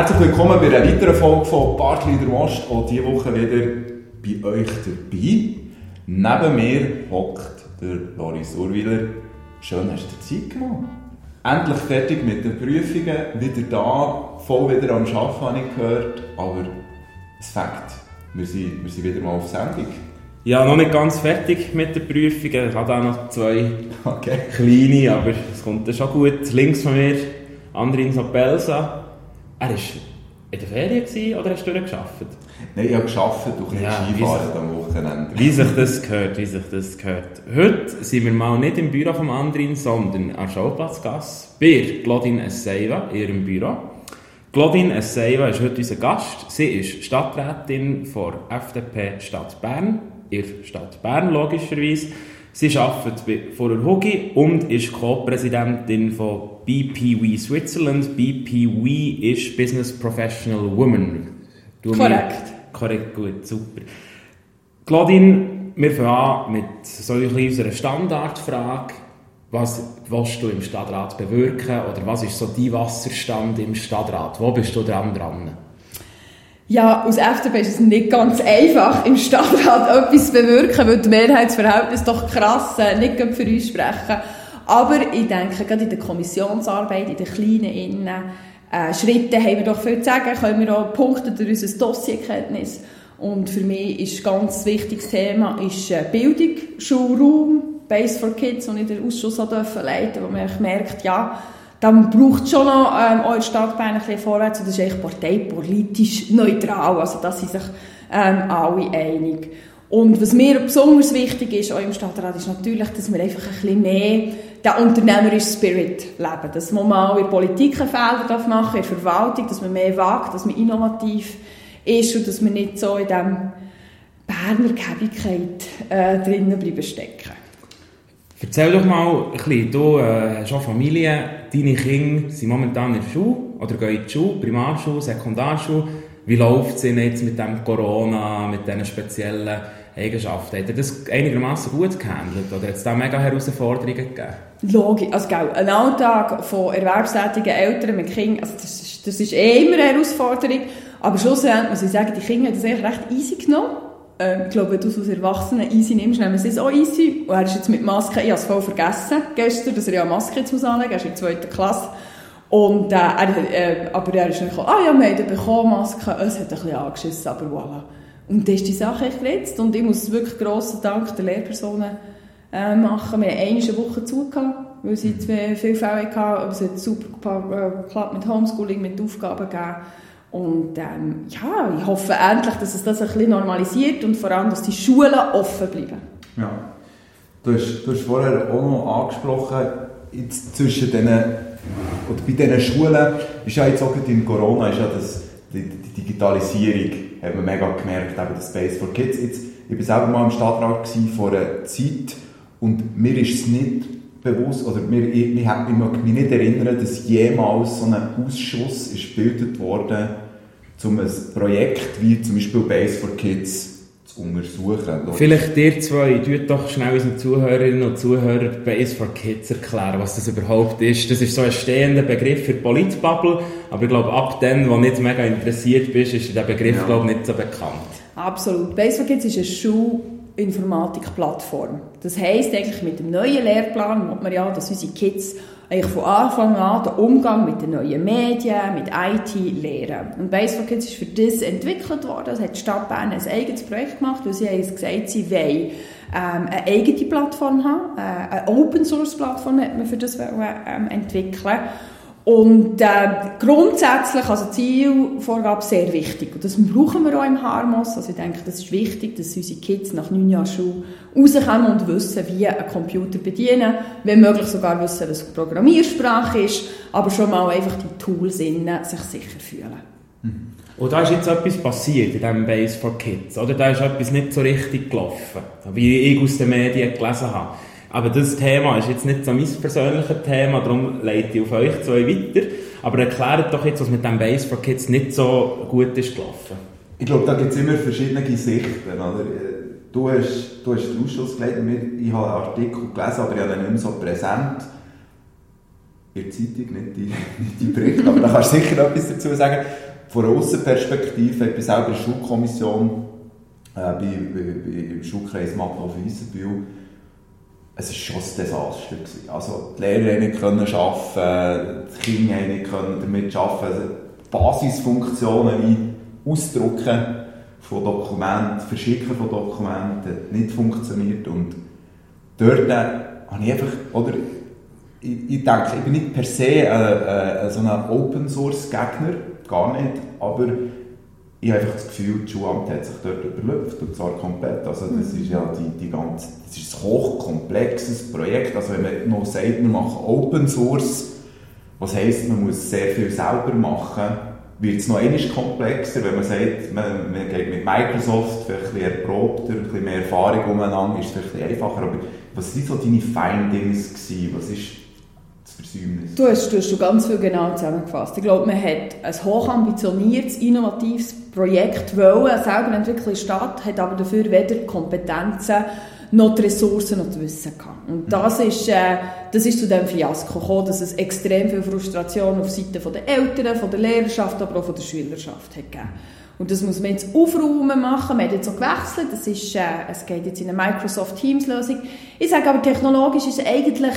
Herzlich willkommen bei einer weiteren Folge von Bartli der Most. Auch diese Woche wieder bei euch dabei. Neben mir hockt der Loris Urwiler. Schön hast du Zeit genommen. Endlich fertig mit den Prüfungen, wieder da, voll wieder am Arbeiten, habe ich gehört. Aber es Fakt, wir sind, wir sind wieder mal auf Sendung. Ja, noch nicht ganz fertig mit den Prüfungen. Ich habe auch noch zwei okay. kleine, aber es kommt dann schon gut. Links von mir, Andrin Sopelsa. Er war in der Ferien gewesen, oder hast du durchgearbeitet? Nein, ich habe gearbeitet und Ja, Skifahren am Wochenende. Wie sich das gehört, wie sich das gehört. Heute sind wir mal nicht im Büro von Andrin, sondern an Schauplatzgasse bei Claudine Esseiva ihrem Büro. Claudine Esseiva ist heute unser Gast. Sie ist Stadträtin der FDP Stadt Bern, in Stadt Bern logischerweise. Sie arbeitet bei- vor der Hugi und ist Co-Präsidentin von BPW Switzerland. BPW ist Business Professional Woman. Du Korrekt. Korrekt, gut, super. Claudine, wir fangen an mit so ein unserer Standardfrage. Was willst du im Stadtrat bewirken oder was ist so dein Wasserstand im Stadtrat? Wo bist du dran dran? Ja, aus FDP ist es nicht ganz einfach, im Stadtrat etwas zu bewirken, weil die Mehrheitsverhältnisse doch krass äh, nicht für uns sprechen. Aber ich denke, gerade in der Kommissionsarbeit, in den kleinen Innen, äh, Schritten haben wir doch viel zu sagen, können wir auch punkten durch unser Dossierkenntnis. Und für mich ist ein ganz wichtiges Thema ist äh, Bildung, Schulraum, Base for Kids, und ich den Ausschuss leiten, wo man merkt, ja, dann braucht schon noch ähm, auch in ein bisschen vorwärts und das ist eigentlich parteipolitisch neutral, also da sind sich ähm, alle einig. Und was mir besonders wichtig ist, auch im Stadtrat, ist natürlich, dass wir einfach ein bisschen mehr den unternehmerischen Spirit leben. Dass man mal in der Politik Fehler darf machen in Verwaltung, dass man mehr wagt, dass man innovativ ist und dass man nicht so in diesem Berner Käbigkeit äh, drinnen bleiben stecken. Erzähl doch mal ein bisschen, du äh, hast auch Familie, deine Kinder sind momentan in der Schule oder gehen in die Schule, Primarschule, Sekundarschule. Wie läuft es ihnen jetzt mit dem Corona, mit diesen speziellen Eigenschaften? Hat er das einigermaßen gut gehandelt oder hat es da mega Herausforderungen gegeben? Logisch, also gell, ein Alltag von erwerbstätigen Eltern mit Kindern, also das ist, das ist eh immer eine Herausforderung, aber schlussendlich muss ich sagen, die Kinder haben das eigentlich recht easy genommen. Ähm, ich glaube, wenn du es als Erwachsenen easy nimmst, nehmen sie es auch easy. Und er ist jetzt mit Maske, ich habe es voll vergessen gestern, dass er ja Maske jetzt muss anlegen muss, er ist in der zweiten Klasse. Und, äh, er, äh, aber er ist dann gekommen, ah ja, wir haben bekommen Maske, es hat ein bisschen angeschissen, aber voilà. Und dann ist die Sache echt geritzt und ich muss wirklich grossen Dank der Lehrpersonen äh, machen. Wir haben eine Woche zu gehabt, weil sie zwei viele Fälle hatten, aber es hat super äh, geklappt mit Homeschooling, mit Aufgaben gegeben. Und ähm, ja, ich hoffe endlich, dass es das ein bisschen normalisiert und vor allem, dass die Schulen offen bleiben. Ja. Du hast, du hast vorher auch noch angesprochen, jetzt zwischen den, oder bei diesen Schulen, ist ja jetzt auch in Corona, ist ja das, die, die Digitalisierung, hat man mega gemerkt, eben das Space for Kids. Jetzt, ich war selber mal im Stadtrat vor einer Zeit und mir ist es nicht bewusst, oder mir, ich, ich, ich mag mich nicht erinnern, dass jemals so ein Ausschuss ist gebildet wurde, um ein Projekt wie zum Beispiel Base for Kids zu untersuchen. Vielleicht ihr zwei, tut doch schnell unseren Zuhörerinnen und Zuhörern Base for Kids erklären, was das überhaupt ist. Das ist so ein stehender Begriff für die Politbubble, aber ich glaube, ab dann, wo du nicht mega interessiert bist, ist der Begriff, Ja. glaube ich, nicht so bekannt. Absolut. Base for Kids ist eine Schulinformatikplattform. Das heisst eigentlich mit dem neuen Lehrplan, will man ja, dass unsere Kids eigentlich von Anfang an den Umgang mit den neuen Medien, mit IT lernen. Und Base for Kids ist für das entwickelt worden. Das hat die Stadt Bern ein eigenes Projekt gemacht, weil sie haben gesagt, sie wollen ähm, eine eigene Plattform haben. Äh, eine Open-Source-Plattform hat man für das ähm, entwickeln. Und äh, grundsätzlich, also Zielvorgabe sehr wichtig. Und das brauchen wir auch im Harmos. Also ich denke, das ist wichtig, dass unsere Kids nach neun Jahren Schule rauskommen und wissen, wie ein Computer bedienen. Wenn möglich sogar wissen, was eine Programmiersprache ist. Aber schon mal einfach die Tools innen sich sicher fühlen. Und da ist jetzt etwas passiert in diesem Base for Kids, oder? Da ist etwas nicht so richtig gelaufen, wie ich aus den Medien gelesen habe. Aber das Thema ist jetzt nicht so mein persönliches Thema, darum leite ich auf euch zwei weiter. Aber erklärt doch jetzt, was mit dem Base for Kids nicht so gut ist gelaufen. Ich glaube, da gibt es immer verschiedene Sichten. Oder? Du, hast, du hast den Ausschuss geleitet, ich habe einen Artikel gelesen, aber ich habe ihn nicht mehr so präsent. In der Zeitung, nicht die, die Berichte, aber da kannst du sicher etwas dazu sagen. von einer Aussenperspektive, ich bin selber in der Schulkommission, äh, bei, bei, bei, im Schulkreis Magdorf-Weissenbühl, es war schon ein Desaster. Also die Lehrer nicht können arbeiten, die Kinder nicht können damit arbeiten. Also Basisfunktionen wie Ausdrucken von Dokumenten, Verschicken von Dokumenten nicht funktioniert und dort äh, habe ich einfach, oder ich, ich denke, ich bin nicht per se äh, äh, so ein Open Source Gegner, gar nicht, aber ich habe einfach das Gefühl, das Schulamt hat sich dort überlüpft, und zwar komplett. Also das ist ja die, die ganze, das ist ein hochkomplexes Projekt. Also wenn man noch sagt, wir machen Open Source, was heisst, man muss sehr viel selber machen, wird es noch einmal komplexer, wenn man sagt, man, man geht mit Microsoft vielleicht ein bisschen erprobter, ein bisschen mehr Erfahrung umeinander, ist es vielleicht einfacher. Aber was waren so deine Findings gewesen? Was ist Versäumnis. Du hast, du hast ganz viel genau zusammengefasst. Ich glaube, man hat ein hochambitioniertes, innovatives Projekt wollen, selber entwickeln Stadt, hat aber dafür weder die Kompetenzen noch die Ressourcen noch das Wissen gehabt. Und mhm. das ist, äh, das ist zu dem Fiasko gekommen, dass es extrem viel Frustration auf Seite der Eltern, von der Lehrerschaft, aber auch von der Schülerschaft hat gegeben. Und das muss man jetzt aufräumen machen. Wir haben jetzt auch gewechselt. Das ist, äh, es geht jetzt in eine Microsoft Teams Lösung. Ich sage aber, technologisch ist eigentlich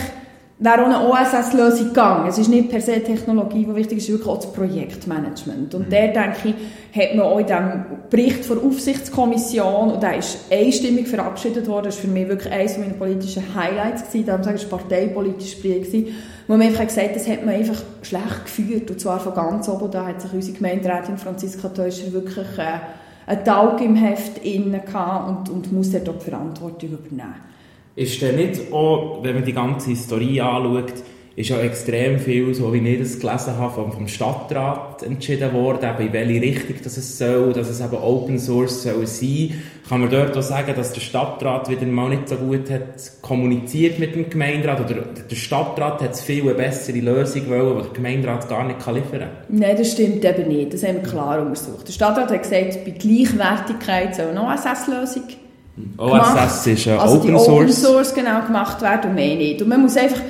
wäre auch eine OSS-Lösung gegangen. Es ist nicht per se Technologie, die wichtig ist, wirklich auch das Projektmanagement. Und mhm. der, denke ich, hat man auch in diesem Bericht der Aufsichtskommission, und der ist einstimmig verabschiedet worden, das war für mich wirklich eines meiner politischen Highlights gewesen, darum sage ich, es war parteipolitisches Bericht gewesen, wo man einfach gesagt hat, das hat man einfach schlecht geführt, und zwar von ganz oben, da hat sich unsere Gemeinderätin Franziska Teuscher wirklich äh, einen Tag im Heft inne und, und muss dort auch die Verantwortung übernehmen ist dann nicht auch, wenn man die ganze Historie anschaut, ist ja extrem viel, so wie ich das gelesen habe, vom, vom Stadtrat entschieden worden, eben in welche Richtung das es soll, dass es eben Open Source soll sein. Kann man dort auch sagen, dass der Stadtrat wieder mal nicht so gut hat kommuniziert mit dem Gemeinderat oder der Stadtrat hat viel eine bessere Lösung wollen, die der Gemeinderat gar nicht kann liefern kann? Nein, das stimmt eben nicht. Das haben wir klar untersucht. Der Stadtrat hat gesagt, bei Gleichwertigkeit soll eine OSS-Lösung OSS ist ja also Open Source. Open Source genau gemacht werden und mehr nicht. Und man muss einfach,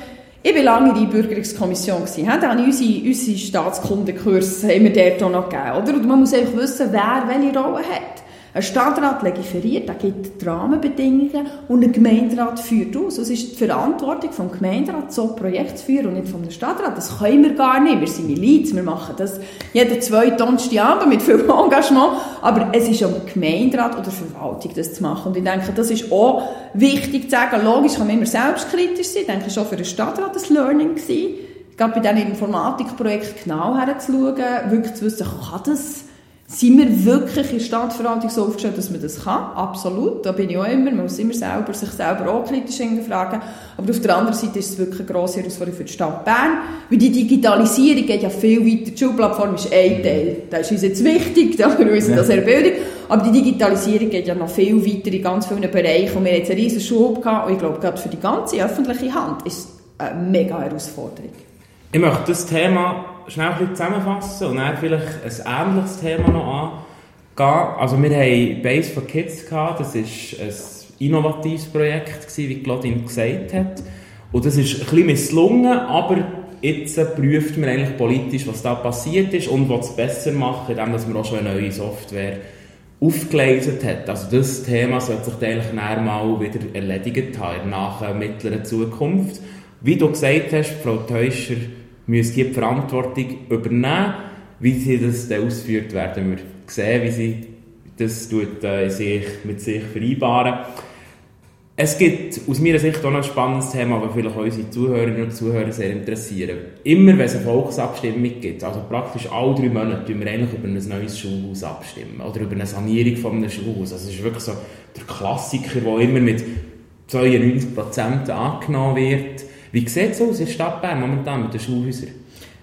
ich war lange in der Einbürgerungskommission, gewesen, haben unsere, unsere Staatskundenkurs haben wir dort noch gegeben, oder? Und man muss einfach wissen, wer welche Rolle hat. Ein Stadtrat legiferiert, er gibt die Rahmenbedingungen und ein Gemeinderat führt aus. Es ist die Verantwortung vom Gemeinderat, so Projekt zu führen und nicht vom Stadtrat. Das können wir gar nicht. Wir sind Miliz, wir machen das jeden zweiten Donnerstagabend mit viel Engagement. Aber es ist am Gemeinderat oder Verwaltung, das zu machen. Und ich denke, das ist auch wichtig zu sagen. Logisch kann man immer selbstkritisch sein. Ich denke, auch für den Stadtrat ein Learning gewesen. Gerade bei diesem Informatikprojekt genau herzuschauen, wirklich zu wissen, kann das sind wir wirklich in der Stadtverwaltung so aufgestellt, dass man das kann? Absolut, da bin ich auch immer. Man muss immer selber, sich selber auch kritisch hinterfragen. Aber auf der anderen Seite ist es wirklich eine grosse Herausforderung für die Stadt Bern, weil die Digitalisierung geht ja viel weiter. Die Schulplattform ist ein Teil. Das ist uns jetzt wichtig, da wir wissen das Bildung. Aber die Digitalisierung geht ja noch viel weiter in ganz vielen Bereichen. Und wir haben jetzt einen riesen Schub gehabt. Und ich glaube, gerade für die ganze öffentliche Hand ist es eine mega Herausforderung. Ich möchte das Thema schnell ein bisschen zusammenfassen und dann vielleicht ein ähnliches Thema noch angehen. Also wir haben Base for Kids gehabt, das war ein innovatives Projekt, wie Claudine gesagt hat. Und das ist ein bisschen misslungen, aber jetzt prüft man eigentlich politisch, was da passiert ist und was es besser macht, indem man auch schon eine neue Software aufgeleistet hat. Also das Thema sollte sich eigentlich mal wieder erledigt haben nahen mittleren Zukunft. Wie du gesagt hast, Frau Teuscher, müssen die Verantwortung übernehmen. Wie sie das dann ausführt, werden wir sehen, wie sie das tut, äh, sich, mit sich vereinbaren. Es gibt aus meiner Sicht auch noch ein spannendes Thema, das vielleicht unsere Zuhörerinnen und Zuhörer sehr interessieren. Immer wenn es eine Volksabstimmung gibt, also praktisch alle drei Monate, tun wir eigentlich über ein neues Schulhaus abstimmen oder über eine Sanierung von einem Schulhaus. Also es ist wirklich so der Klassiker, der immer mit 92% angenommen wird. Wie sieht es aus in der Stadt Bern momentan mit den Schulhäusern?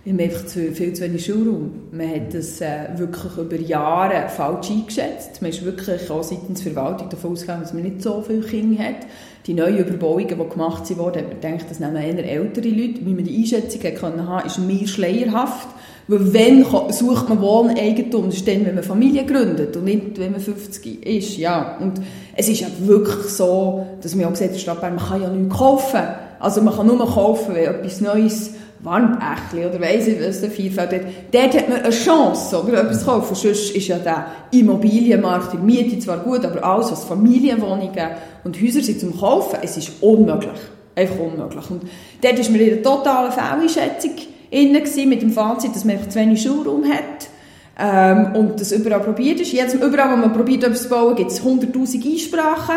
Wir haben einfach zu, viel zu wenig Schulraum. Man hat das äh, wirklich über Jahre falsch eingeschätzt. Man ist wirklich auch seitens der Verwaltung davon ausgegangen, dass man nicht so viele Kinder hat. Die neuen Überbauungen, die gemacht wurden, hat man gedacht, das nehmen eher ältere Leute. Wie man die Einschätzung können haben, ist mehr schleierhaft. Weil wenn sucht man Wohneigentum, das ist dann, wenn man Familie gründet und nicht, wenn man 50 ist. Ja. Und es ist ja wirklich so, dass man auch gesagt hat, man kann ja nichts kaufen. Also man kann nur kaufen, wenn etwas Neues Warnbächli oder weiss ich was, der Vielfalt dort. Dort hat man eine Chance, oder etwas zu kaufen. Sonst ist ja der Immobilienmarkt, die Miete zwar gut, aber alles, was Familienwohnungen und Häuser sind zum Kaufen, es ist unmöglich. Einfach unmöglich. Und dort war man in einer totalen Fehleinschätzung innen mit dem Fazit, dass man einfach zu wenig Schulraum hat. Ähm, und das überall probiert ist. Jetzt, überall, wo man probiert, etwas zu bauen, gibt es 100'000 Einsprachen,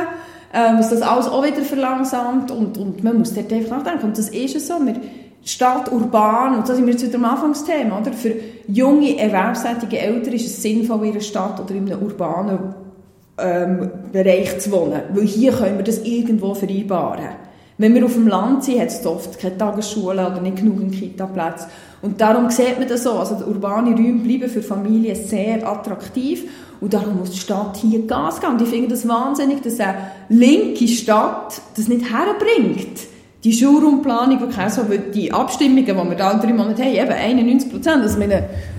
ähm, was das alles auch wieder verlangsamt und, und man muss dort einfach nachdenken. Und das ist es so. Wir, Stadt, urban, und da sind wir jetzt wieder am Anfangsthema, oder? Für junge, erwerbstätige Eltern ist es sinnvoll, in einer Stadt oder in einem urbanen ähm, Bereich zu wohnen. Weil hier können wir das irgendwo vereinbaren. Wenn wir auf dem Land sind, hat es oft keine Tagesschule oder nicht genug Kita-Plätze. Und darum sieht man das so. Also die urbane Räume bleiben für Familien sehr attraktiv. Und darum muss die Stadt hier Gas geben. Und ich finde das wahnsinnig, dass eine linke Stadt das nicht herbringt die Schulraumplanung, die so, die Abstimmungen, die wir da drei Monate haben, eben 91 Prozent, das ist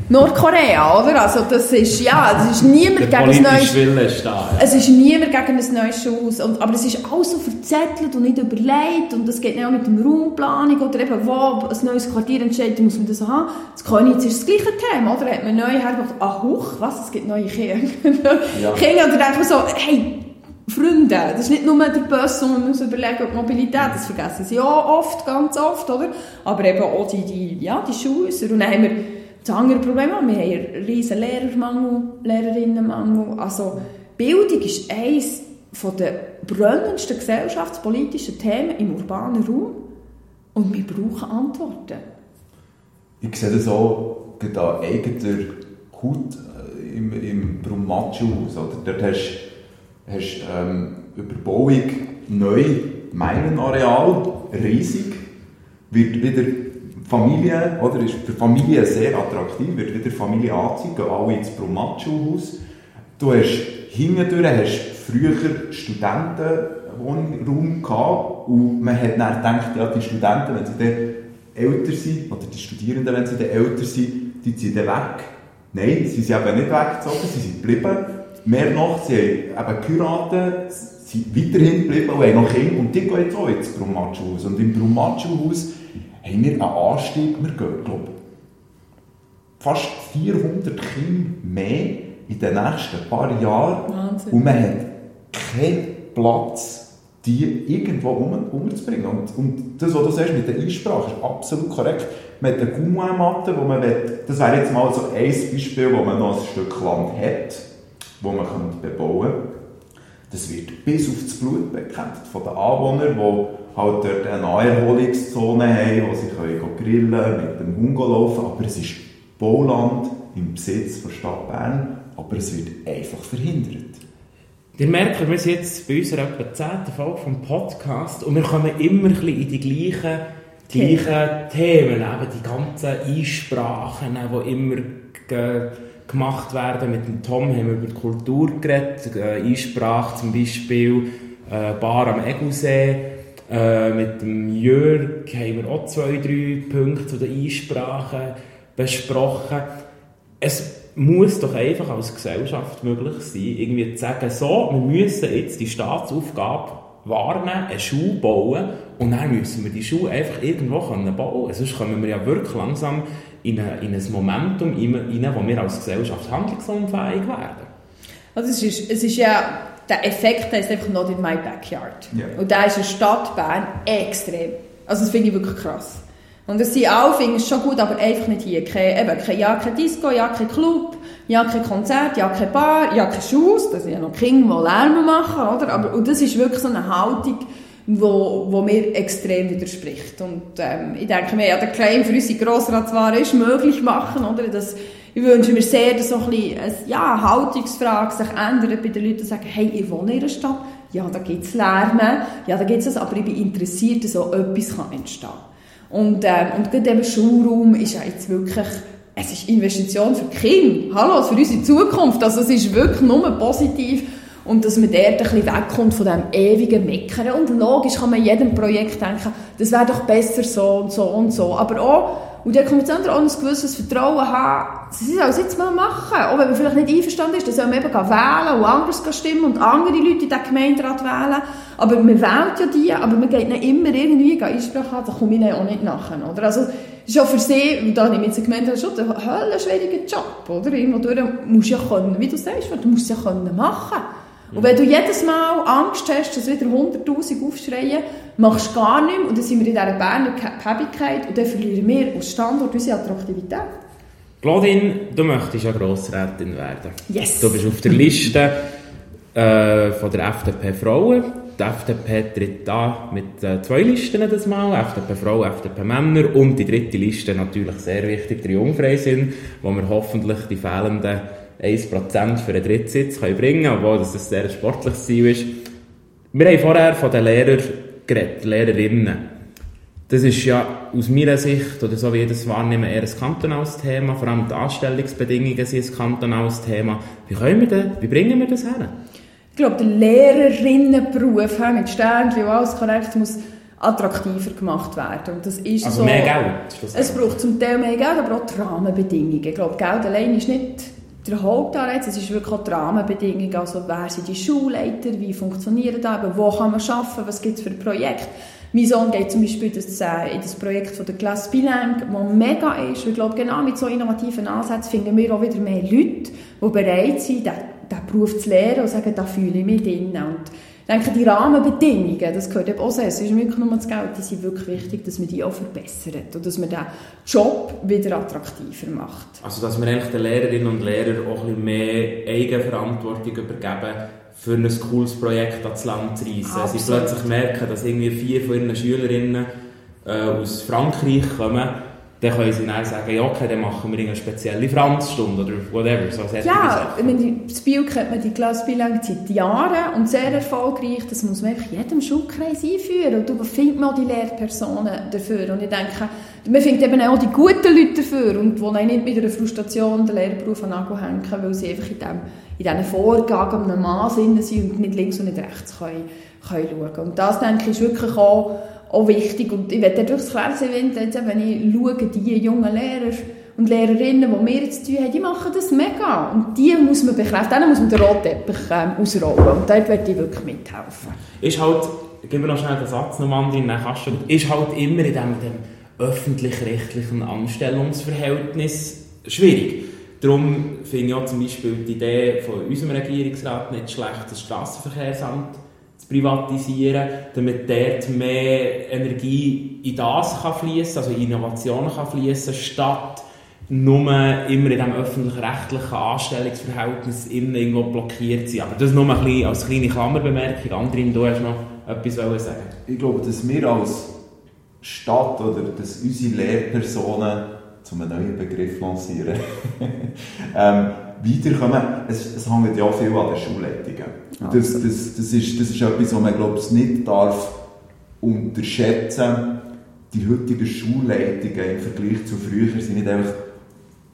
Nordkorea, oder? Also das ist, ja, das ist niemand Der gegen ein neues... Wille ist da, ja. Es ist niemand gegen ein neues Schulhaus, und, aber es ist alles so verzettelt und nicht überlegt und das geht auch mit der Raumplanung oder eben, wo ein neues Quartier entsteht, muss man das haben. Das Königs ist das gleiche Thema, oder? Hat man neu hergebracht, ah, huch, was, es gibt neue Kinder. ja. Kinder, oder denkt man so, hey, Freunde. Das ist nicht nur der Bus, sondern man muss überlegen, ob Mobilität, das vergessen sie ja oft, ganz oft, oder? Aber eben auch die, die, ja, die Schulhäuser. Und dann haben wir das andere Problem, wir haben einen riesen Lehrermangel, Lehrerinnenmangel. Also, Bildung ist eines der brennendsten gesellschaftspolitischen Themen im urbanen Raum. Und wir brauchen Antworten. Ich sehe das auch an eigener Haut äh, im, im Brummatschu-Haus. Dort hast hast ähm, Überbauung neu, Meilenareal, riesig, wird wieder Familie, oder ist für Familien sehr attraktiv, wird wieder Familie anziehen, gehen alle ins Brumatschu-Haus. Du hast hintendurch hast früher Studentenwohnraum gehabt und man hat dann gedacht, ja, die Studenten, wenn sie dann älter sind, oder die Studierenden, wenn sie dann älter sind, die ziehen dann weg. Nein, sie sind eben nicht weggezogen, sie sind geblieben Mehr noch, sie haben eben geheiratet, sind weiterhin geblieben und haben noch Kinder und die gehen jetzt auch ins Brumatschu-Haus. Und im Brumatschu-Haus haben wir einen Anstieg, wir gehen, glaube fast 400 Kinder mehr in den nächsten paar Jahren. Wahnsinn. Und man hat keinen Platz, die irgendwo um, umzubringen. Und, und das, was du sagst mit der Einsprache, ist absolut korrekt. Man hat eine Gummimatte, wo man will, das wäre jetzt mal so ein Beispiel, wo man noch ein Stück Land hat wo man bebauen kann. Das wird bis auf das Blut bekämpft von den Anwohnern, die halt dort eine Naherholungszone haben, wo sie können grillen mit dem Hund laufen aber es ist Bauland im Besitz der Stadt Bern, aber es wird einfach verhindert. Ihr merkt, wir sind jetzt bei unserer etwa 10. Folge vom Podcast und wir kommen immer ein bisschen in die gleichen, gleichen Themen, eben die ganzen Einsprachen, die immer gemacht werden. Mit dem Tom haben wir über die Kultur geredet, äh, Einsprache zum Beispiel, äh, Bar am Egusee. Äh, mit dem Jörg haben wir auch zwei, drei Punkte zu den Einsprachen besprochen. Es muss doch einfach als Gesellschaft möglich sein, irgendwie zu sagen, so, wir müssen jetzt die Staatsaufgabe warnen, eine Schule bauen und dann müssen wir die Schule einfach irgendwo bauen können. Sonst kommen wir ja wirklich langsam in, eine, in ein Momentum rein, wo wir als Gesellschaft handlungsunfähig werden. Also es ist, es ist ja, der Effekt der ist einfach not in my backyard. Yeah. Und da ist in der Stadt Bern extrem. Also das finde ich wirklich krass. Und das sind alle, finden es schon gut, aber einfach nicht hier. Kein, eben, kein, ja, kein Disco, ja, kein Club, ja, kein Konzert, ja, kein Bar, ja, kein Schuss. Das sind ja noch Kinder, die Lärm machen, oder? Aber, und das ist wirklich so eine Haltung, wo, wo mir extrem widerspricht. Und ähm, ich denke mir, ja, der Claim für unsere Grossratswahl ist möglich machen, oder? Das, ich wünsche mir sehr, dass so ein bisschen eine ja, Haltungsfrage sich ändert bei den Leuten, die sagen, hey, ich wohne in einer Stadt, ja, da gibt es Lärme, ja, da gibt es das, aber ich bin interessiert, dass so etwas kann entstehen. Und, ähm, und gerade eben Schulraum ist ja jetzt wirklich, es ist Investition für die Kinder, hallo, für unsere Zukunft, also es ist wirklich nur positiv und dass man dort ein bisschen wegkommt von dem ewigen Meckern. Und logisch kann man jedem Projekt denken, das wäre doch besser so und so und so. Aber auch Und der Kommission auch ein gewisses Vertrauen haben, sie sollen es jetzt mal machen. Auch wenn man vielleicht nicht einverstanden ist, dann soll man eben wählen und anders stimmen und andere Leute in den Gemeinderat wählen. Aber man wählt ja die, aber man geht nicht immer irgendwie Einsprache haben, da komme ich dann auch nicht nachher. Oder? Also, auch für sie, und da nehme ich jetzt Gemeinde schon einen schwieriger Job, oder? Irgendwo durch musst du ja können, wie du sagst, du musst es ja können machen. Und wenn du jedes Mal Angst hast, dass wieder 100'000 aufschreien, machst du gar nichts und dann sind wir in dieser Berner Päbigkeit und dann verlieren wir als Standort unsere Attraktivität. Claudine, du möchtest ja Grossrätin werden. Yes. Du bist auf der Liste äh, von der FDP Frauen. Die FDP tritt da mit äh, zwei Listen das Mal, FDP Frauen, FDP Männer und die dritte Liste natürlich sehr wichtig, der Jungfreisinn, wo wir hoffentlich die fehlenden 1% für einen Drittsitz können bringen können, obwohl das ein sehr sportliches Ziel ist. Wir haben vorher von den Lehrern geredet, Lehrerinnen. Das ist ja aus meiner Sicht, oder so wie ich das wahrnehme, eher ein kantonales Thema. Vor allem die Anstellungsbedingungen sind ein kantonales Thema. Wie, können wir das, wie bringen wir das her? Ich glaube, der Lehrerinnenberuf mit Sternchen und alles korrekt muss attraktiver gemacht werden. Und das ist also so, mehr Geld? Es braucht zum Teil mehr Geld, aber auch die Rahmenbedingungen. Ich glaube, Geld allein ist nicht der Hauptanreiz, es ist wirklich auch die Rahmenbedingungen, also wer sind die Schulleiter, wie funktionieren das, wo kann man arbeiten, was gibt es für Projekte. Mein Sohn geht zum Beispiel das, äh, in das Projekt von der Klasse Bilang, das mega ist. Ich glaube, genau mit so innovativen Ansätzen finden wir auch wieder mehr Leute, die bereit sind, diesen, Beruf zu lernen und sagen, da fühle ich mich drin. Ich denke, die Rahmenbedingungen, das gehört eben auch sehr, es ist wirklich nur das Geld, die sind wirklich wichtig, dass man die auch verbessert und dass man den Job wieder attraktiver macht. Also, dass wir eigentlich den Lehrerinnen und Lehrern auch ein bisschen mehr Eigenverantwortung übergeben, für ein cooles Projekt ans Land zu reisen. Absolut. Sie plötzlich merken, dass irgendwie vier von ihren Schülerinnen äh, aus Frankreich kommen dann können sie dann sagen, ja, okay, dann machen wir eine spezielle Franzstunde oder whatever. So ja, in Spiel kennt man die Klasse Bilang seit Jahren und sehr erfolgreich. Das muss man einfach jedem Schulkreis einführen. Und da findet man auch die Lehrpersonen dafür. Und ich denke, man findet eben auch die guten Leute dafür und die nicht mit einer Frustration den Lehrberuf an Nagel hängen, weil sie einfach in, dem, in diesen Vorgaben einem Maß sind und nicht links und nicht rechts können, können schauen. Und das, denke ich, ist wirklich auch auch wichtig. Und ich werde durchs Fernsehen, wenn ich schaue, die jungen Lehrer und Lehrerinnen, die wir jetzt tun haben, die machen das mega. Und die muss man bekräftigen, denen muss man den Rotteppich ähm, ausrollen. Und dort werde ich wirklich mithelfen. Ist halt, gib mir noch schnell den Satz noch, Mandin, dann kannst du, ist halt immer in dem, dem öffentlich-rechtlichen Anstellungsverhältnis schwierig. Darum finde ich auch zum Beispiel die Idee von unserem Regierungsrat nicht schlecht, das Straßenverkehrsamt zu privatisieren, damit dort mehr Energie in das kann fließen, also in Innovationen kann fließen, statt nur immer in diesem öffentlich-rechtlichen Anstellungsverhältnis irgendwo blockiert zu sein. Aber das nur ein bisschen als kleine Klammerbemerkung. Andrin, du hast noch etwas sagen Ich glaube, dass wir als Stadt oder dass unsere Lehrpersonen, zum einen neuen Begriff lancieren, ähm, weiterkommen. Es, es hängt ja viel an den Schulleitungen. Das, das, das, ist, das ist etwas, was man glaube ich, nicht darf unterschätzen Die heutigen Schulleitungen im Vergleich zu früher sind nicht einfach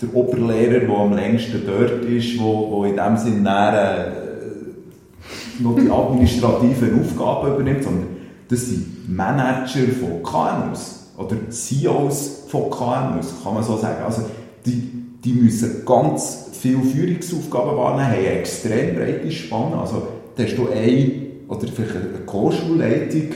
der Oberlehrer, der am längsten dort ist, wo, wo in dem Sinne näher, äh, noch die administrativen Aufgaben übernimmt, sondern das sind Manager von KMUs oder CEOs von KMUs, kann man so sagen. Also die, die müssen ganz viele Führungsaufgaben wahrnehmen, haben eine extrem breite Spanne. Also, da hast du eine oder vielleicht eine Co-Schulleitung,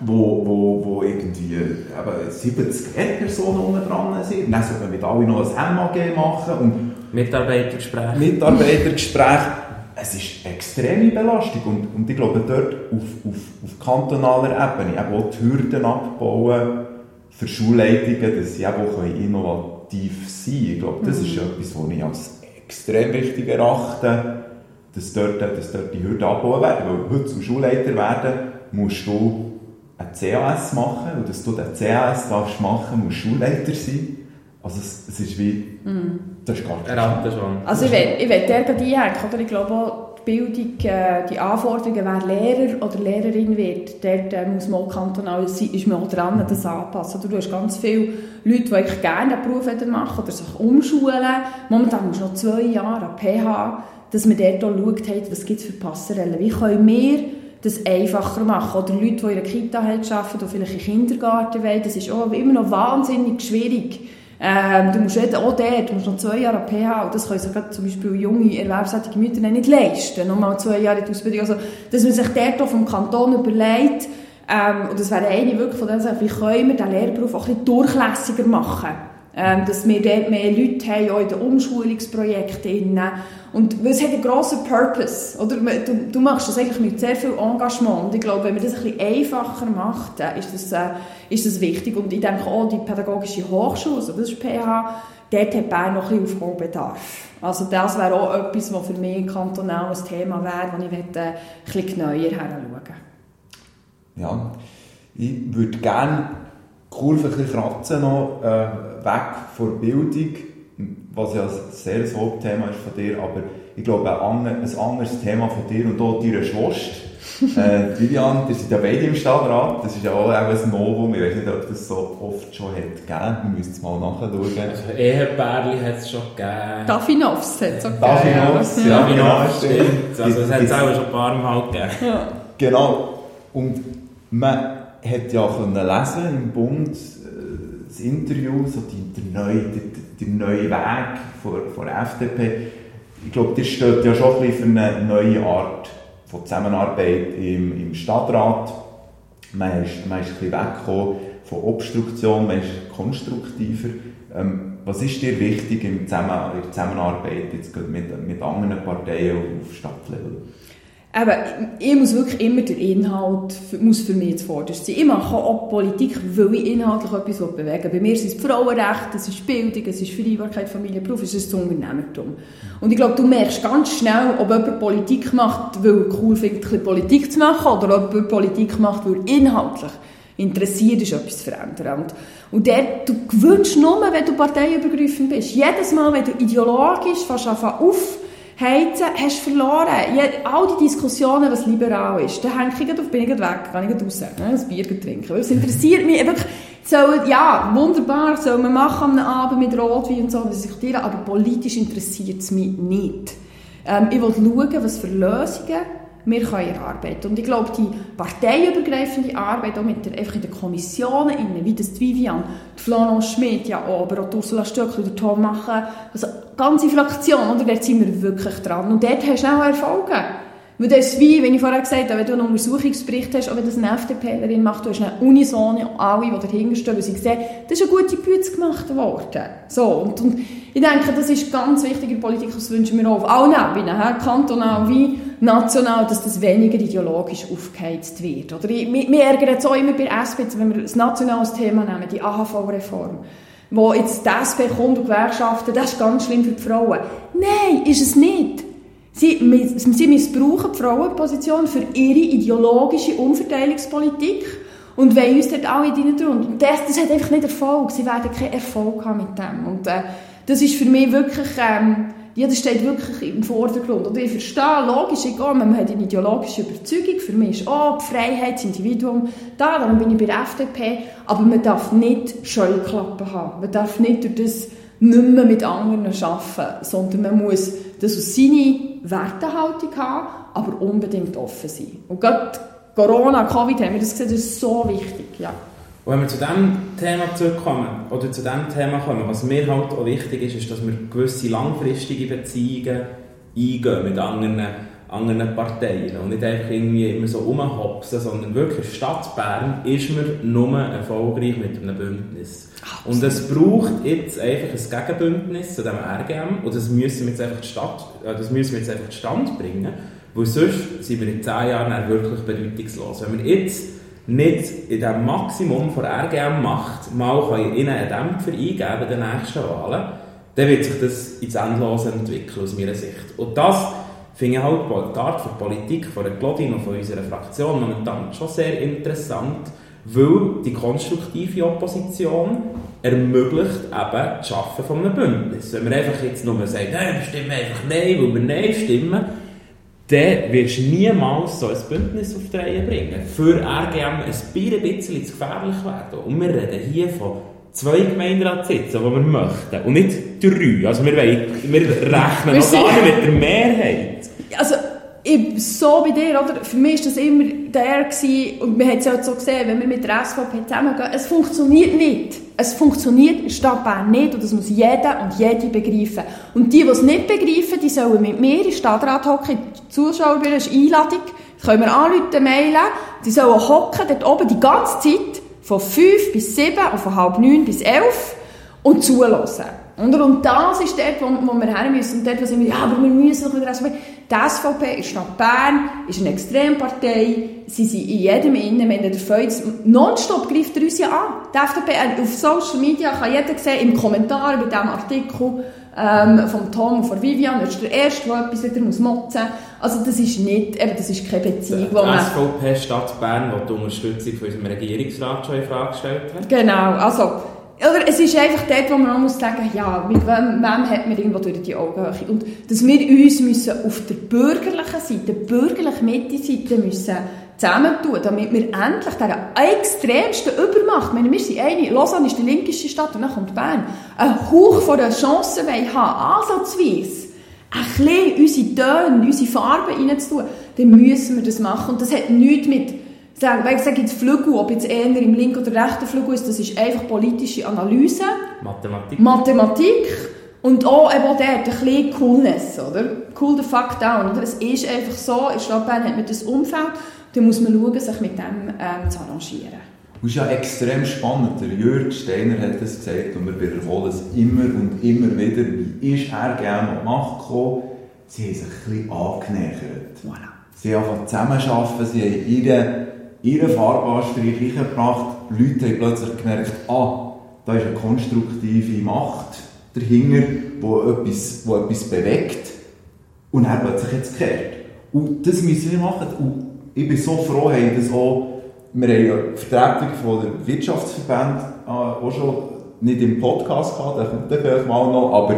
wo, wo, wo irgendwie eben 70 Lehrpersonen unten dran sind. Dann sollte man mit allen noch ein MAG machen. Und Mitarbeitergespräch. Mitarbeitergespräch. Es ist eine extreme Belastung. Und, und ich glaube, dort auf, auf, auf kantonaler Ebene eben auch die Hürden abbauen für Schulleitungen, dass sie eben auch innovativ sein können. Ich glaube, das mhm. ist etwas, was ich als extrem wichtig erachte, dass dort, dass dort die Hürden abgebaut werden. Weil heute zum Schulleiter werden, musst du ein CAS machen und dass du den CAS darfst machen, musst du Schulleiter sein. Also es, es ist wie, mm. das ist gar nicht. Also ich will, ich will der gerade einhängen, oder? Ich glaube auch, Bildung, äh, die Anforderungen, wer Lehrer oder Lehrerin wird, dort äh, muss man auch kantonal sein, ist man auch dran, das anpassen. Du hast ganz viele Leute, die gerne einen Beruf machen oder sich umschulen. Momentan musst du noch zwei Jahre an PH, dass man dort auch schaut, was gibt es für Passerellen. Wie können wir das einfacher machen. Oder Leute, die in einer Kita arbeiten, die vielleicht in Kindergarten wollen, das ist auch immer noch wahnsinnig schwierig. Ähm, du musst auch dort, du musst noch zwei Jahre PH, und das können sich zum Beispiel junge, erwerbstätige Mütter nicht leisten, nochmal zwei Jahre in die Ausbildung. Also, dass man sich dort auch vom Kanton überlegt, ähm, und das wäre eine wirklich von denen, wie können wir den Lehrberuf auch ein bisschen durchlässiger machen ähm, dass wir dort mehr Leute haben, auch in den Umschulungsprojekten. Und es hat einen grossen Purpose. Oder? Du, du, machst das eigentlich mit sehr viel Engagement. Und ich glaube, wenn man das ein bisschen einfacher macht, äh, ist das, äh, ist das wichtig. Und ich denke auch, die pädagogische Hochschule, also das ist PH, dort hat Bern noch ein bisschen Aufholbedarf. Also das wäre auch etwas, was für mich kantonal ein Thema wäre, wo ich möchte, äh, ein bisschen genauer hinschauen Ja, ich würde gerne Kurve ein bisschen kratzen noch, äh, weg von Bildung, was ja ein sehr ein Hauptthema ist von dir, aber ich glaube ein, ein anderes Thema von dir und auch deiner Schwester. äh, Vivian, ihr seid ja beide im Stadtrat, das ist ja auch ein Novum, ich weiß nicht, ob das so oft schon hat gegeben, wir müssen es mal nachschauen. Also Ehepärli hat es schon gegeben. Dafinovs hat es auch gegeben. Dafinovs, ja, ja, genau, stimmt. Also es hat es auch schon ein paar Mal gegeben. Ja. Genau, und man hat ja können lesen im Bund, das Interview, so die, der, neue, der, der neue Weg von, der FDP. Ich glaube, das steht ja schon ein bisschen für eine neue Art von Zusammenarbeit im, im Stadtrat. Man ist, man ist ein bisschen weggekommen von Obstruktion, man ist konstruktiver. Ähm, was ist dir wichtig in der Zusammenarbeit jetzt mit, mit anderen Parteien auf Stadtlevel? Eben, ich muss wirklich immer der Inhalt muss für mich zuvorderst sein. Ich mache auch Politik, weil ich inhaltlich etwas bewegen will. Bei mir sind es Frauenrechte, es ist Bildung, es ist Vereinbarkeit, Familie, Beruf, es ist das Unternehmertum. Und ich glaube, du merkst ganz schnell, ob jemand Politik macht, weil er cool findet, Politik zu machen, oder ob jemand Politik macht, weil er inhaltlich interessiert ist, etwas zu verändern. Und, und der, du gewünschst nur, wenn du parteiübergreifend bist. Jedes Mal, wenn du ideologisch fast auf Heizen hast du verloren. All die Diskussionen, was liberal ist, da hänge ich auf, bin ich weg, kann ich raus, ne, ein Bier trinken. Weil es interessiert mich wirklich, soll, ja, wunderbar, soll man machen am Abend mit Rotwein und so, diskutieren, aber politisch interessiert es mich nicht. Ähm, ich will schauen, was für Lösungen wir können erarbeiten. Und ich glaube, die parteiübergreifende Arbeit auch mit der, einfach in den Kommissionen, wie das die Vivian, die Flanon Schmidt, ja auch, aber auch Ursula Stöckli, der Tom machen, also ganze Fraktion, oder, dort sind wir wirklich dran. Und dort hast du auch Erfolge. Weil das ist wie, wenn ich vorher gesagt habe, wenn du einen Untersuchungsbericht hast, auch wenn das eine FDPlerin macht, du hast eine Unisone, alle, die dahinter stehen, weil sie sehen, das ist eine gute Bütze gemacht worden. So, und, und ich denke, das ist ganz wichtig in der Politik, das wünschen wir auch auf allen Ebenen, kantonal wie national, dass das weniger ideologisch aufgeheizt wird. Oder ich, mich, mich ärgert es auch immer bei SP, wenn wir das nationales Thema nehmen, die AHV-Reform wo jetzt die SP kommt und Gewerkschaften, das ist ganz schlimm für die Frauen. Nein, ist es nicht. Sie, sie missbrauchen die Frauenposition für ihre ideologische Umverteilungspolitik und wollen uns dort alle tun. Und das, das hat einfach nicht Erfolg. Sie werden keinen Erfolg haben mit dem. Und äh, das ist für mich wirklich, ähm, ja, das steht wirklich im Vordergrund. Und ich verstehe, logisch, egal, man hat eine ideologische Überzeugung. Für mich ist auch die Freiheit, das Individuum da, darum bin ich bei der FDP. Aber man darf nicht Scheuklappen haben. Man darf nicht durch das nicht mehr mit anderen arbeiten, sondern man muss das aus seiner Wertehaltung haben, aber unbedingt offen sein. Und gerade Corona, Covid haben wir das gesehen, das ist so wichtig, ja. Und wenn wir zu diesem Thema zurückkommen, oder zu diesem Thema kommen, was mir halt auch wichtig ist, ist, dass wir gewisse langfristige Beziehungen eingehen mit anderen, anderen Parteien und nicht einfach irgendwie immer so rumhopsen, sondern wirklich, Stadt Bern ist man nur erfolgreich mit einem Bündnis. Und es braucht jetzt einfach ein Gegenbündnis zu dem RGM und das müssen wir jetzt einfach Stadt, äh, das müssen wir jetzt einfach zustande bringen, weil sonst sind wir in zehn Jahren wirklich bedeutungslos. Wenn wir jetzt nicht in dem Maximum von RGM macht, mal ihnen einen Dämpfer eingeben in den nächsten Wahlen, dann wird sich das ins Endlose entwickeln, aus meiner Sicht. Und das finde ich halt die Art von Politik von der Claudine und von unserer Fraktion momentan schon sehr interessant, weil die konstruktive Opposition ermöglicht eben das Schaffen von einem Bündnis. Wenn man einfach jetzt nur sagt, nein, wir stimmen einfach Nein, weil wir Nein stimmen, dann wirst du niemals so ein Bündnis auf die Reihe bringen. Für RGM ein bisschen zu gefährlich werden. Und wir reden hier von zwei Gemeinderatssitzen, die wir möchten. Und nicht drei. Also wir, wollen, wir rechnen noch gar nicht mit der Mehrheit. Also ich, so bei dir, oder? Für mich war das immer der gewesen, und man hat es ja so gesehen, wenn wir mit der SVP zusammengehen, es funktioniert nicht. Es funktioniert in der Stadt Bern nicht und das muss jeder und jede begreifen. Und die, die es nicht begreifen, die sollen mit mir in Stadtrat hocken, die Zuschauer, das ist Einladung, das können wir anrufen, mailen, die sollen hocken, dort oben die ganze Zeit, von 5 bis 7 und von halb 9 bis 11 und zulassen. Und, das ist dort, wo, wir her müssen. Und dort, wo sie ja, aber wir müssen wieder SVP. Die SVP ist Stadt Bern, ist eine Extrempartei. Sie sind in jedem Innen, wenn der Feuz nonstop greift er uns ja an. Die FDP, äh, auf Social Media kann jeder sehen, im Kommentar bei diesem Artikel ähm, von Tom und von Vivian, er ist der Erste, der etwas wieder muss motzen Also das ist nicht, eben, das ist keine Beziehung, wo man... SVP Stadt Bern, die die Unterstützung von unserem Regierungsrat schon in Frage gestellt hat. Genau, also oder es ist einfach dort, wo man auch muss sagen ja, mit wem, wem hat man irgendwo durch die Augenhöhe. Und dass wir uns müssen auf der bürgerlichen Seite, bürgerlichen Mitte-Seite müssen zusammentun, damit wir endlich diese extremsten Übermacht, meine, wir sind eine, Lausanne ist die linkeste Stadt und dann kommt Bern, einen Hauch von der Chance haben, ansatzweise, ein bisschen unsere Töne, unsere Farben reinzutun, dann müssen wir das machen. Und das hat nichts mit sagen, weil ich sage jetzt Flügel, ob jetzt eher im linken oder rechten Flügel ist, das ist einfach politische Analyse. Mathematik. Mathematik. Und auch eben der ein bisschen Coolness, oder? Cool the fuck down, oder? Es ist einfach so, in Stadt Bern hat man das Umfeld, da muss man schauen, sich mit dem ähm, zu arrangieren. Das ist ja extrem spannend. Der Jürg Steiner hat das gesagt und wir wiederholen es immer und immer wieder. Wie ist er gerne an die Macht gekommen? Sie haben sich ein bisschen angenähert. Voilà. Sie haben zusammenarbeiten, sie haben ihre ihren Farbanstrich eingebracht. Leute haben plötzlich gemerkt, ah, da ist eine konstruktive Macht dahinter, die etwas, wo etwas bewegt. Und er plötzlich jetzt gekehrt. Und das müssen wir machen. Und ich bin so froh, haben das auch, wir haben ja die Vertretung von der Wirtschaftsverband äh, auch schon nicht im Podcast gehabt, der kommt dann vielleicht mal noch, aber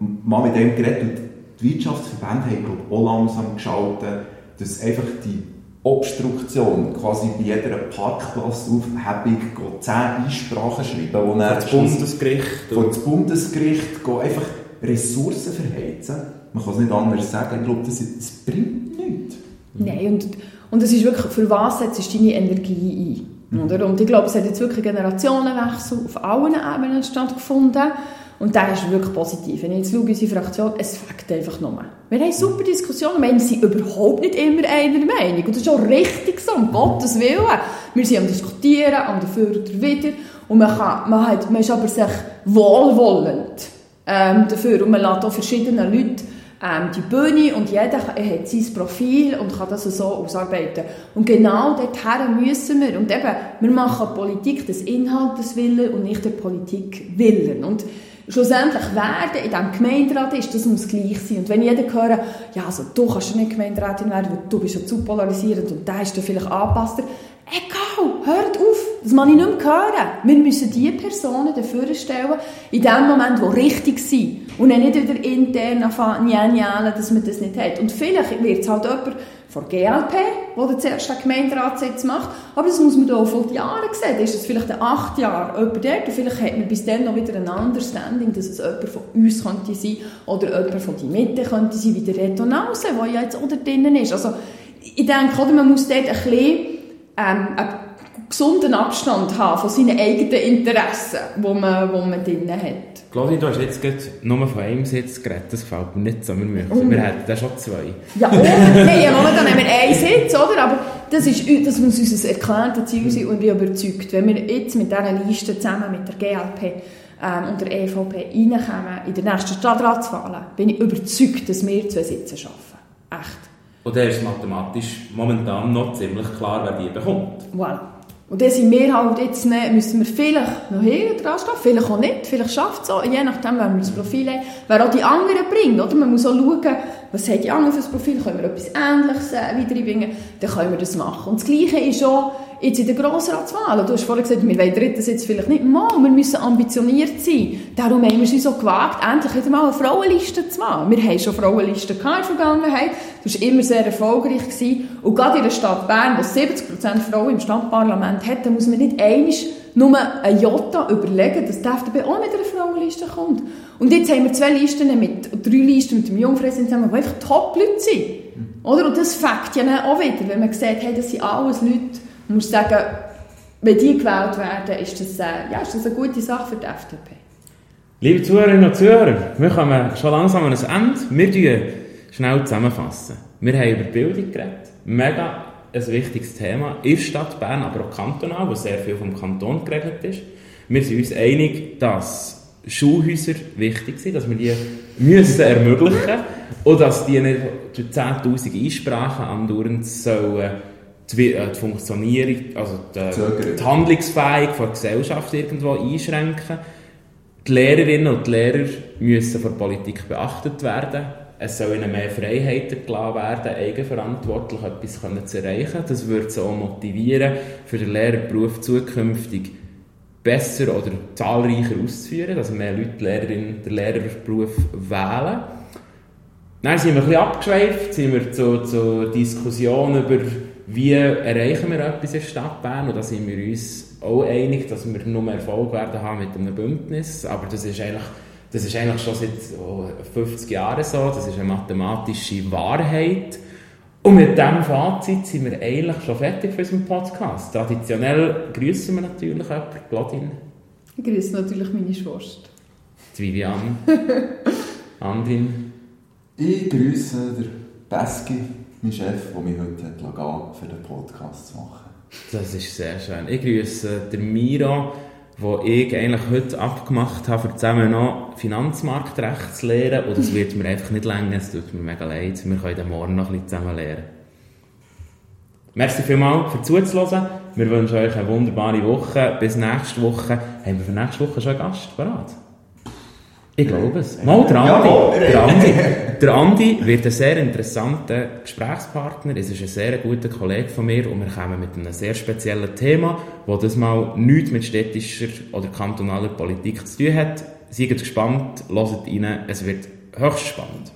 mal mit dem geredet. Und die Wirtschaftsverbände haben, glaube ich, auch langsam geschaltet, dass einfach die Obstruktion, quasi bei jeder Parkplassaufhebung zehn Einsprachen schreiben, wo er das Bundesgericht vor das Bundesgericht einfach Ressourcen verheizen. Man kann es nicht anders sagen. Ich glaube, das, das bringt nichts. Nein, und, und es ist wirklich, für was setzt du deine Energie ein? Mhm. Oder? Und ich glaube, es hat jetzt wirklich Generationenwechsel auf allen Ebenen stattgefunden. Und das ist wirklich positiv. Wenn ich jetzt schaue, unsere Fraktion, es fängt einfach nur. Wir haben super Diskussionen, wir sind überhaupt nicht immer einer Meinung. Und das ist auch richtig so, um Gottes Willen. Wir sind am Diskutieren, am dafür oder wieder. Und man, kann, man, hat, man ist aber sich wohlwollend ähm, dafür. Und man lässt auch verschiedene Leute ähm, die Bühne und jeder hat sein Profil und kann das so ausarbeiten. Und genau dorthin müssen wir. Und eben, wir machen Politik des Inhaltes willen und nicht der Politik willen. Und schlussendlich werden in diesem Gemeinderat ist, das muss gleich sein. Und wenn jeder hören, ja, also du kannst nicht Gemeinderatin werden, weil du bist ja zu polarisierend und da ist du vielleicht angepasster. Egal, hört auf, das muss ich nicht mehr hören. Wir müssen die Personen dafür stellen, in dem Moment, wo richtig sind. Und dann nicht wieder intern anfangen, dass man das nicht hat. Und vielleicht wird es halt jemand von GLP, der zuerst den Gemeinderatssitz macht. Aber das muss man da vor Jahren sehen. Da ist es vielleicht acht Jahren jemand dort. Und vielleicht hat man bis dann noch wieder ein Understanding, dass es jemand von uns könnte sein oder jemand von die Mitte könnte sein, wie der Reto Nause, der ja jetzt auch drinnen ist. Also, ich denke, oder, man muss dort ein bisschen ähm, gesunden Abstand haben von seinen eigenen Interessen, die man, wo man drinnen hat. Claudia, du hast jetzt nur von einem Sitz geredet, das gefällt mir nicht so. Wir, oh. wir hätten da schon zwei. Ja, oh, nein, momentan haben wir einen Sitz, oder? Aber das, ist, das muss unser erklärtes Ziel sein und ich überzeugt, wenn wir jetzt mit dieser Liste zusammen mit der GLP ähm, und der EVP reinkommen in der nächsten Stadtratswahlen, bin ich überzeugt, dass wir zwei Sitze schaffen. Echt. Und der ist mathematisch momentan noch ziemlich klar, wer die bekommt. Wow. Und dann sind wir halt jetzt, müssen wir vielleicht noch hinten dran stehen, vielleicht auch nicht, vielleicht schafft es auch, je nachdem, wer wir das Profil haben, wer auch die anderen bringt, oder? Man muss auch schauen, was haben die anderen für das Profil, können wir etwas Ähnliches äh, wiederbringen, dann können wir das machen. Und das Gleiche ist auch, jetzt in der Grossratswahl. Du hast vorhin gesagt, wir wollen dritten Sitz vielleicht nicht. Mal, wir müssen ambitioniert sein. Darum haben wir uns so gewagt, endlich wieder mal eine Frauenliste zu machen. Wir haben schon Frauenlisten in der Vergangenheit. Das war immer sehr erfolgreich. Gewesen. Und gerade in der Stadt Bern, wo 70% Frauen im Stadtparlament hat, da muss man nicht einig nur ein Jota überlegen, dass die FDP auch mit einer Frauenliste kommt. Und jetzt haben wir zwei Listen mit, drei Listen mit dem Jungfräulein zusammen, die einfach Top-Leute sind. Oder? Und das fängt ja auch wieder, wenn man sieht, hey, das sind alles Leute, man muss sagen, wenn die gewählt werden, ist das, äh, ja, ist das eine gute Sache für die FDP. Liebe Zuhörerinnen und Zuhörer, wir kommen schon langsam an ein Ende. Wir schnell zusammenfassen. Wir haben über Bildung geredet. Mega ein wichtiges Thema. In der Stadt Bern, aber auch kantonal, wo sehr viel vom Kanton geregelt ist. Wir sind uns einig, dass Schulhäuser wichtig sind, dass wir die müssen ermöglichen und dass die nicht durch 10'000 Einsprachen andauernd sollen die, äh, die Funktionierung, also die, die Handlungsfähigkeit der Gesellschaft irgendwo einschränken. Die Lehrerinnen und die Lehrer müssen von der Politik beachtet werden es soll ihnen mehr Freiheiten gelassen werden, eigenverantwortlich etwas zu erreichen. Das würde sie auch motivieren, für den Lehrerberuf zukünftig besser oder zahlreicher auszuführen, dass mehr Leute Lehrerin, den Lehrerberuf wählen. Dann sind wir ein bisschen abgeschweift, sind wir zur, zur Diskussion über, wie erreichen wir etwas in der Stadt Bern und da sind wir uns auch einig, dass wir nur Erfolg werden haben mit einem Bündnis, aber das ist eigentlich das ist eigentlich schon seit 50 Jahren so. Das ist eine mathematische Wahrheit. Und mit diesem Fazit sind wir eigentlich schon fertig für unseren Podcast. Traditionell grüßen wir natürlich jemanden, Claudine. Ich grüße natürlich meine Schwester. Die Vivian. Andrin. Ich grüße den Beski, mein Chef, der mich heute hat lassen, für den Podcast zu machen. Das ist sehr schön. Ich grüße den Miro wo ich eigentlich heute abgemacht habe, für zusammen noch Finanzmarktrecht zu lernen. Und das wird mir einfach nicht länger, es tut mir mega leid. Wir können morgen noch ein bisschen zusammen lernen. Merci vielmals für zuzuhören. Wir wünschen euch eine wunderbare Woche. Bis nächste Woche. Haben wir für nächste Woche schon einen Gast parat? Ich glaube es. Mal, der Andi. Der Andi, der Andi wird ein sehr interessanter Gesprächspartner. Es ist ein sehr guter Kollege von mir und wir kommen mit einem sehr speziellen Thema, das das mal nichts mit städtischer oder kantonaler Politik zu tun hat. Seid gespannt, hört rein, es wird höchst spannend.